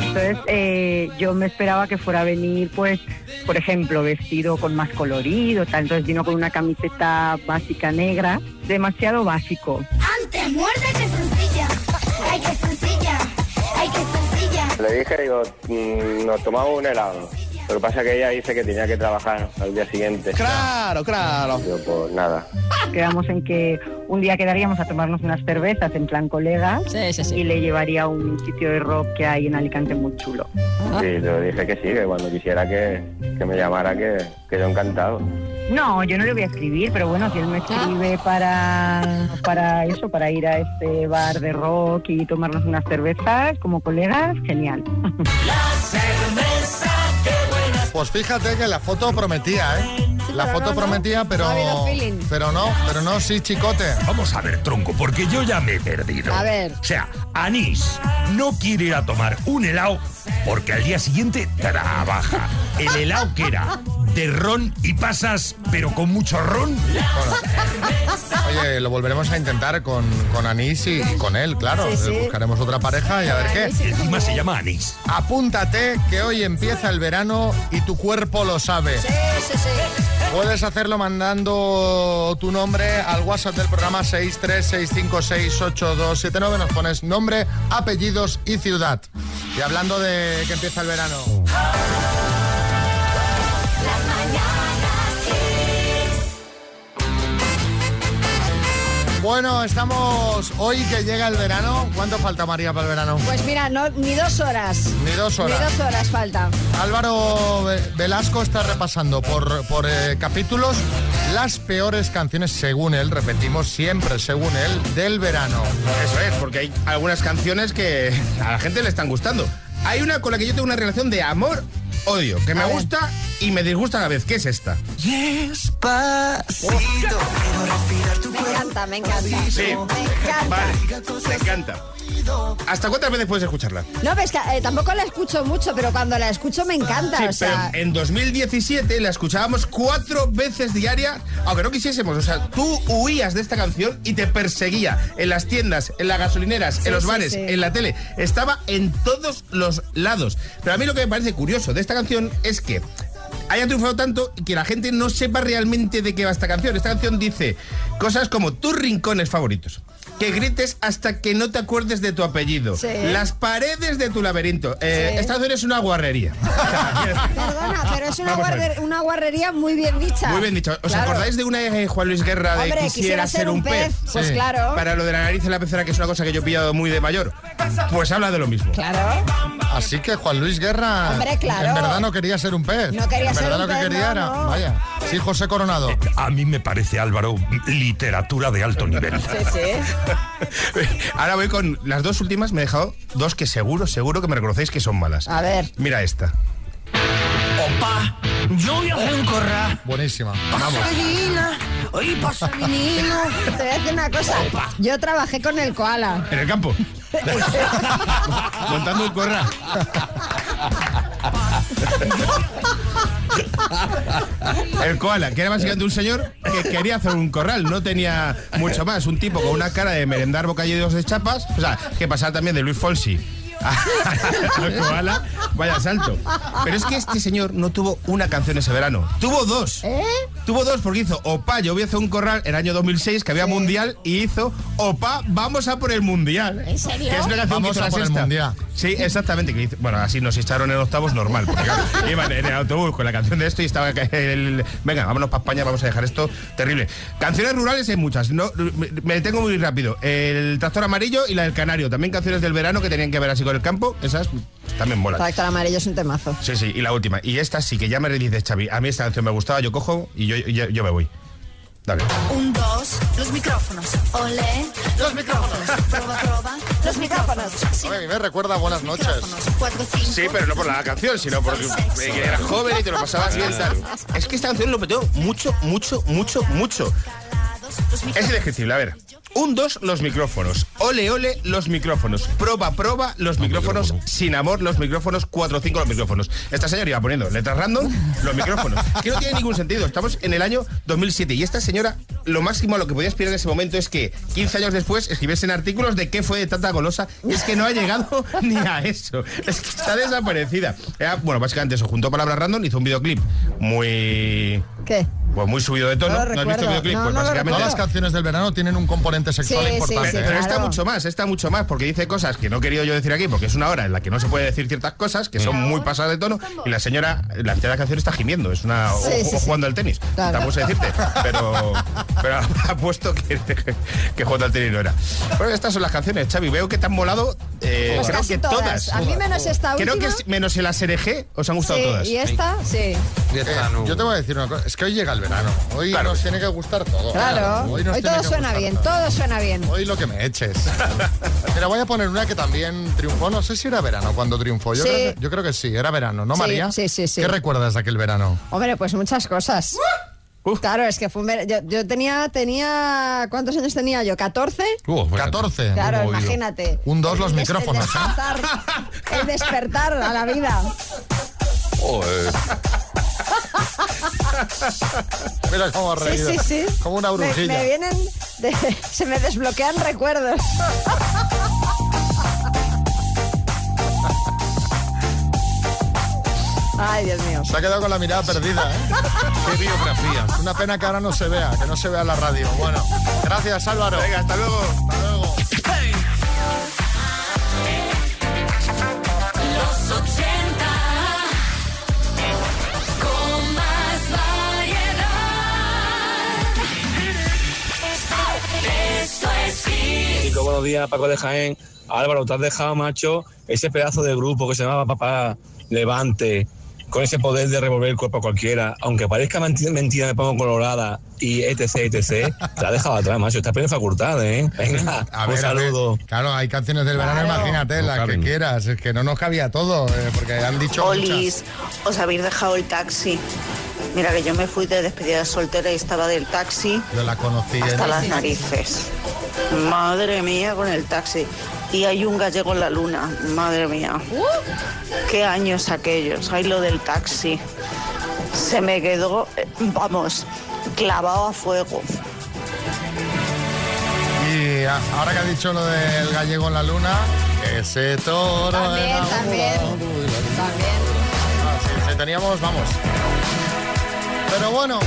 Entonces eh, yo me esperaba que fuera a venir, pues, por ejemplo, vestido con más colorido, tal. Entonces vino con una camiseta básica negra, demasiado básico. Antes muerde que sencilla. Ay, que sencilla. Le dije, digo, mm, nos tomamos un helado. Lo que pasa es que ella dice que tenía que trabajar al día siguiente. Claro, claro. Digo, pues nada. Quedamos en que un día quedaríamos a tomarnos unas cervezas en plan colegas y le llevaría a un sitio de rock que hay en Alicante muy chulo. Sí, le dije que sí, que cuando quisiera que, que me llamara, que, que yo encantado. No, yo no le voy a escribir, pero bueno, si él me escribe para, para eso, para ir a este bar de rock y tomarnos unas cervezas como colegas, genial. Pues fíjate que la foto prometía, ¿eh? La pero foto no, no. prometía, pero. No ha. Pero no, pero no, sí, chicote. Vamos a ver, tronco, porque yo ya me he perdido. A ver. O sea, Anís no quiere ir a tomar un helado porque al día siguiente trabaja. El helado que era de ron y pasas, pero con mucho ron. Oye, lo volveremos a intentar con, con Anís y, y con él, claro. Sí, sí. Buscaremos otra pareja y a ver qué. Y encima se llama Anís. Apúntate que hoy empieza el verano y tu cuerpo lo sabe. Sí, sí, sí. Puedes hacerlo mandando tu nombre al WhatsApp del programa 636568279. Nos pones nombre, apellidos y ciudad. Y hablando de que empieza el verano. Bueno, estamos hoy que llega el verano. ¿Cuánto falta, María, para el verano? Pues mira, no, ni dos horas. Ni dos horas. Ni dos horas falta. Álvaro Ve- Velasco está repasando por, por eh, capítulos las peores canciones, según él, repetimos siempre, según él, del verano. Eso es, porque hay algunas canciones que a la gente le están gustando. Hay una con la que yo tengo una relación de amor-odio, que me gusta y me disgusta a la vez. ¿Qué es esta? Me encanta, me encanta. Sí. Me encanta. Vale, me encanta. ¿Hasta cuántas veces puedes escucharla? No, ves que eh, tampoco la escucho mucho, pero cuando la escucho me encanta. Sí, o sea, pero en 2017 la escuchábamos cuatro veces diaria, aunque no quisiésemos. O sea, tú huías de esta canción y te perseguía en las tiendas, en las gasolineras, Sí, en los sí, bares, en la tele. Estaba en todos los lados. Pero a mí lo que me parece curioso de esta canción es que haya triunfado tanto y que la gente no sepa realmente de qué va esta canción. Esta canción dice cosas como tus rincones favoritos. Que grites hasta que no te acuerdes de tu apellido. Sí. Las paredes de tu laberinto. Eh, Sí. Es una guarrería. perdona, pero es una, guarder- una guarrería muy bien dicha. Muy bien dicho. ¿Os Claro. acordáis de una de Juan Luis Guerra de Hombre, quisiera, ser un pez? Pues claro. Para lo de la nariz en la pecera, que es una cosa que yo he pillado muy de mayor. Pues habla de lo mismo. Claro. Así que Juan Luis Guerra Hombre, claro. en verdad no quería ser un pez. No quería en ser verdad un lo que pez, quería no, era, no. vaya. Sí, José Coronado. A mí me parece, Álvaro, literatura de alto nivel. Sí, sí. <laughs> Ahora voy con las dos últimas. Me he dejado dos que seguro, seguro que me reconocéis que son malas. A ver. Mira esta. Opa, yo viajé en corra. Buenísima. Vamos. Hoy pasa menino. <laughs> Te voy a decir una cosa. Yo trabajé con el koala. En el campo. <laughs> Montando un corra. <laughs> El koala, que era básicamente un señor que quería hacer un corral, no tenía mucho más. Un tipo con una cara de merendar bocadillos de chapas, o sea, que pasaba también de Luis Fonsi <laughs> al koala, vaya salto. Pero es que este señor no tuvo una canción ese verano, tuvo dos. ¿Eh? Tuvo dos porque hizo Opa, yo voy a hacer un corral en el año 2006 que había mundial y hizo Opa, vamos a por el mundial. ¿En serio? Que es una canción Vamos que hizo a la por el mundial. Sí, exactamente. que bueno, así nos echaron en octavos normal. Porque claro, <laughs> iban en el autobús con la canción de esto y estaba el. Venga, vámonos para España, vamos a dejar esto terrible. Canciones rurales hay muchas. No, me, me detengo muy rápido. El tractor amarillo y la del canario. También canciones del verano que tenían que ver así con el campo. Esas también molan. Tractor amarillo es un temazo. Sí, sí, y la última. Y esta sí que ya me dice Xavi. A mí esta canción me gustaba, yo cojo y yo, yo, yo me voy. Dale. Un, dos, los micrófonos. Ole, los micrófonos. Proba, proba, los micrófonos. A mí me recuerda buenas noches. Cuatro, cinco. Sí, pero no por la canción, sino porque eh, que eras joven y te lo pasabas bien. tal. Es que esta canción lo metió mucho, mucho, mucho, mucho. Es indescriptible, a ver. Un, dos, los micrófonos. Ole, ole, los micrófonos. Proba, proba, los micrófonos. Sin amor, los micrófonos. Cuatro, cinco, los micrófonos. Esta señora iba poniendo letras random, los micrófonos. <laughs> Que no tiene ningún sentido. Estamos en el año 2007 y esta señora, lo máximo a lo que podía aspirar en ese momento es que 15 años después escribiesen artículos de qué fue de tanta golosa. Y es que no ha llegado <laughs> ni a eso. Es que está desaparecida. Era, bueno, básicamente eso. Juntó palabras random, hizo un videoclip muy. ¿Qué? Pues muy subido de tono. No lo ¿No has visto el videoclip? No, pues básicamente. Todas las canciones del verano tienen un componente sexual Sí, importante. sí, ¿eh? Pero está mucho más, está mucho más, porque dice cosas que no he querido yo decir aquí, porque es una hora en la que no se puede decir ciertas cosas, que son muy pasadas de tono, y la señora, la mitad de la canción está gimiendo, es una. o, Sí, sí, o sí. jugando al tenis. Claro. Tampoco sé decirte, pero, pero apuesto que, que jugando al tenis no era. Bueno, estas son las canciones, Xavi, veo que te han molado, eh, Pues creo casi que todas. todas. A mí menos esta Creo última. que es- menos el ASRG os han gustado Sí, todas. y esta, sí. Eh, yo te voy a decir una cosa, es que hoy llega el verano, hoy Claro. nos tiene que gustar todo. Claro. Hoy, nos tiene todo que suena bien, todo. Todo suena bien. Hoy lo que me eches. <laughs> Mira, voy a poner una que también triunfó, no sé si era verano cuando triunfó, yo, Sí. creo, que, yo creo que sí, era verano, ¿no Sí, María? sí, sí, sí. ¿Qué recuerdas de aquel verano? Hombre, pues muchas cosas. Claro, es que fue un ver- yo, yo tenía, tenía, ¿cuántos años tenía yo? ¿14? Uh, fíjate. 14. Claro, imagínate. Un dos los El des- micrófonos, El ¿eh? despertar, el despertar a la vida. Joder. <laughs> Mira cómo ha Sí, reído. sí, sí. Como una Me, brujilla. me vienen, de- <laughs> se me desbloquean recuerdos. <laughs> Ay, Dios mío. Se ha quedado con la mirada perdida, ¿eh? Qué biografía. Es una pena que ahora no se vea, que no se vea la radio. Bueno, gracias Álvaro. Venga, hasta luego. Hasta luego. Buenos días, Paco de Jaén. Álvaro, te has dejado, macho, ese pedazo de grupo que se llamaba Papá Levante, con ese poder de revolver el cuerpo a cualquiera, aunque parezca menti- mentira, me pongo colorada y etc, etc, te ha dejado atrás, macho. Estás plena facultad, ¿eh? Venga, A un ver, a ver. saludo. Claro, hay canciones del verano, Claro. imagínate, No las que quieras. Es que no nos cabía todo, eh, porque han dicho Olis, os habéis dejado el taxi. Mira que yo me fui de despedida de soltera y estaba del taxi. Yo la conocí. hasta en- las narices. Madre mía con el taxi. Y hay un gallego en la luna. Madre mía. Qué años aquellos. Hay lo del taxi. Se me quedó, eh, vamos, clavado a fuego. Y a- ahora que ha dicho lo del gallego en la luna, ese toro. También, enamorado. también. También. Ah, sí, sí, teníamos, vamos. Pero bueno,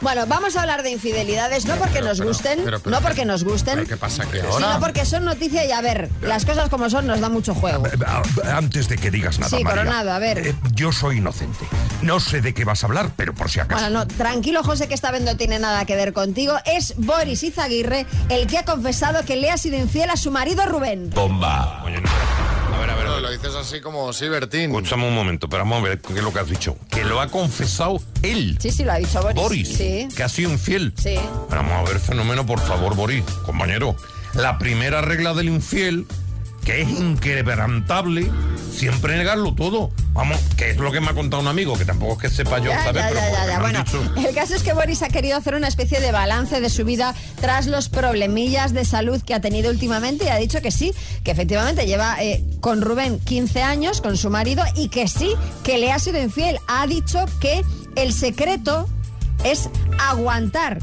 Bueno, vamos a hablar de infidelidades, no porque nos pero- gusten, pero- pero- no porque nos gusten, ¿qué pasa ahora? sino porque son noticia y a ver, las cosas como son nos da mucho juego. Ah, Antes de que digas nada, Sí, María, Coronado, a ver. eh, yo soy inocente. No sé de qué vas a hablar, pero por si acaso. Bueno, no, tranquilo José, que esta vez no tiene nada que ver contigo. Es Boris Izaguirre el que ha confesado que le ha sido infiel a su marido Rubén. Bomba. Lo dices así como sí, Bertín. Escúchame un momento, pero vamos a ver qué es lo que has dicho. Que lo ha confesado él. Sí, sí, lo ha dicho Boris. Boris. Sí. Que ha sido infiel. Sí. Pero vamos a ver, fenómeno, por favor, Boris, compañero. La primera regla del infiel, que es inquebrantable, siempre negarlo todo. Vamos, que es lo que me ha contado un amigo, que tampoco es que sepa yo, Ya, ¿sabes? ya, Pero ya, Bueno, dicho- el caso es que Boris ha querido hacer una especie de balance de su vida tras los problemillas de salud que ha tenido últimamente y ha dicho que sí, que efectivamente lleva eh, con Rubén 15 años, con su marido, y que sí, que le ha sido infiel. Ha dicho que el secreto es aguantar.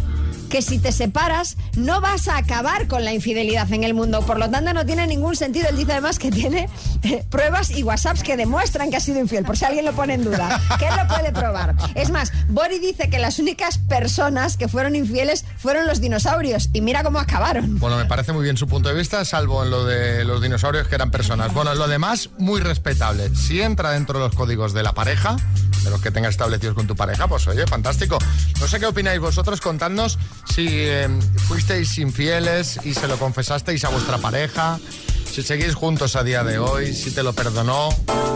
Que si te separas no vas a acabar con la infidelidad en el mundo. Por lo tanto, no tiene ningún sentido. Él dice además que tiene eh, pruebas y WhatsApps que demuestran que ha sido infiel, por si alguien lo pone en duda. Que él lo puede probar. Es más, Bori dice que las únicas personas que fueron infieles fueron los dinosaurios. Y mira cómo acabaron. Bueno, me parece muy bien su punto de vista, salvo en lo de los dinosaurios que eran personas. Bueno, en lo demás, muy respetable. Si entra dentro de los códigos de la pareja, de los que tengas establecidos con tu pareja, pues oye, fantástico. No sé qué opináis vosotros, contadnos si eh, fuisteis infieles y se lo confesasteis a vuestra pareja, si seguís juntos a día de hoy, si te lo perdonó,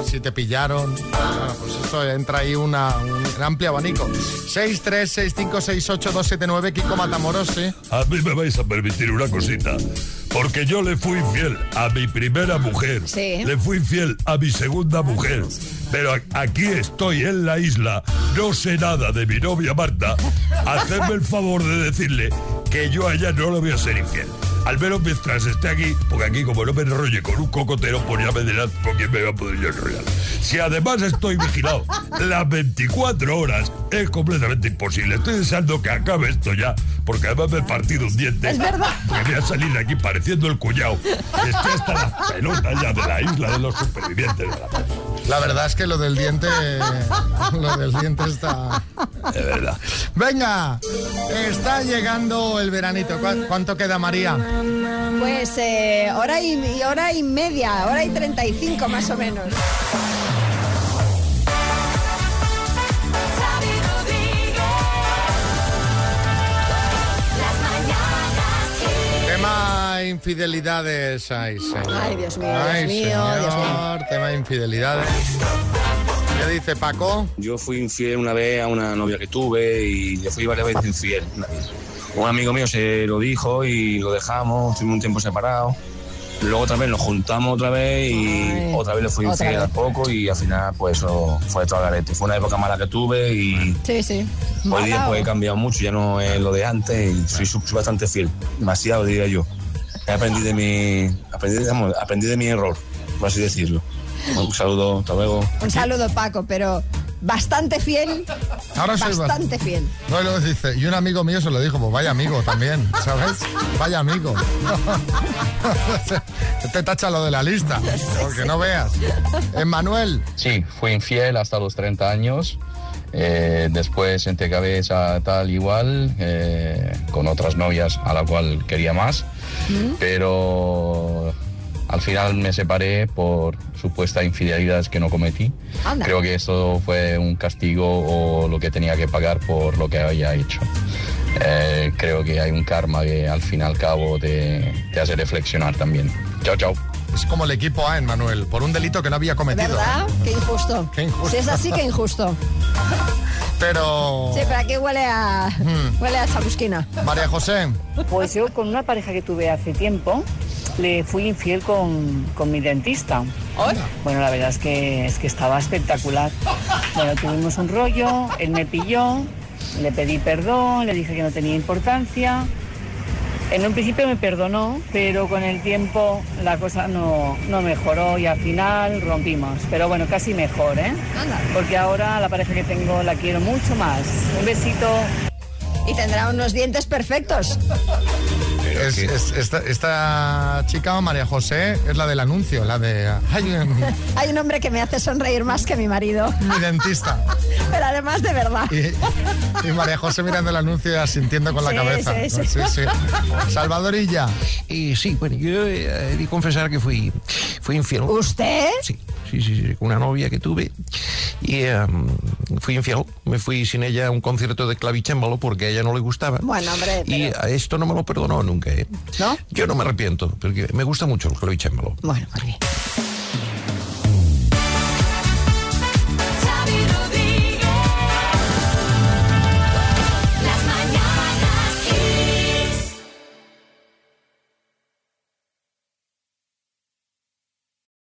si te pillaron. Bueno, pues eso entra ahí una, un amplio abanico. 6, 3, 6, 5, 6, 8, 2, 7, 9, Kiko Matamoros, sí. A mí me vais a permitir una cosita. Porque yo le fui infiel a mi primera mujer. Sí. Le fui infiel a mi segunda mujer. Pero aquí estoy en la isla. No sé nada de mi novia Marta. Hacedme el favor de decirle que yo a ella no le voy a ser infiel. Al menos mientras esté aquí, porque aquí como no me enrolle con un cocotero, pues ya me dirás con quién me va a poder yo enrollar. Si además estoy vigilado <laughs> las 24 horas, es completamente imposible. Estoy deseando que acabe esto ya, porque además me he partido un diente. Es verdad. Porque voy a salir de aquí pareciendo el cuñado. Estoy hasta las pelotas ya de la isla de los supervivientes de la paz. La verdad es que lo del diente. Lo del diente está. De verdad. Venga, está llegando el veranito. ¿Cuá- ¿Cuánto queda, María? Pues eh, hora, y, y hora y media, hora y 35 más o menos. Tema infidelidades. Ay, señor. Ay, Dios mío, Ay, Dios mío, Dios mío. Tema infidelidades. ¿Qué dice Paco? Yo fui infiel una vez a una novia que tuve y le fui varias veces infiel. Un amigo mío se lo dijo y lo dejamos, estuvimos un tiempo separados. Luego otra vez nos juntamos otra vez y Ay, otra vez le fui infiel al poco y al final pues eso fue todo garete. Fue una época mala que tuve y Sí, sí. hoy día pues he cambiado mucho, ya no es lo de antes y soy, soy bastante fiel, demasiado diría yo. He aprendido de mi, aprendí, vamos, aprendí de mi error, por así decirlo. Un saludo, hasta luego. Un saludo, Paco, pero bastante fiel. Ahora soy bastante fiel. No, y luego dice, y un amigo mío se lo dijo, pues vaya amigo también, ¿sabes? Vaya amigo. <laughs> Te tacha lo de la lista, porque no veas. Emmanuel. Sí, fui infiel hasta los 30 años. Eh, después entre cabeza tal igual, eh, con otras novias a la cual quería más. Pero al final me separé por supuestas infidelidades que no cometí. Anda. Creo que esto fue un castigo o lo que tenía que pagar por lo que había hecho. eh, creo que hay un karma que al fin y al cabo te, te hace reflexionar también. Chao, chao. Es como el equipo A en Manuel, por un delito que no había cometido. ¿Verdad? Qué injusto. <laughs> Qué injusto. Si es así, qué injusto. Pero... Sí, pero aquí huele a, Hmm. huele a chamusquina. María José. Pues yo con una pareja que tuve hace tiempo le fui infiel con, con mi dentista. Bueno, la verdad es que, es que estaba espectacular. Bueno, tuvimos un rollo, él me pilló, le pedí perdón, le dije que no tenía importancia. En un principio me perdonó, pero con el tiempo la cosa no, no mejoró y al final rompimos. Pero bueno, casi mejor, ¿eh? Porque ahora la pareja que tengo la quiero mucho más. Un besito. Y tendrá unos dientes perfectos. Es- es- esta, esta chica, María José, es la del anuncio, la de... Ay, <laughs> Hay un hombre que me hace sonreír más que mi marido. mi dentista. <laughs> Pero además de verdad. Y, y María José mirando el anuncio y asintiendo con la Sí, cabeza. sí, sí. Salvadorilla. Y sí, bueno, yo eh, he de confesar que fui, fui infiel. ¿Usted? Sí, sí, sí, sí, con una novia que tuve. Y em, fui infiel. Me fui sin ella a un concierto de clavicémbalo porque a ella no le gustaba. Bueno, hombre, Y a esto no me lo perdonó nunca, ¿eh? ¿No? Yo no me arrepiento, porque me gusta mucho el clavicémbalo. Bueno, muy bien.